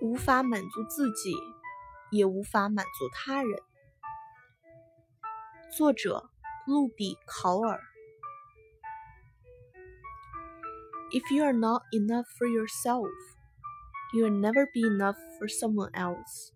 无法满足自己也无法满足他人作者路比考尔 if you are not enough for yourself you will never be enough for someone else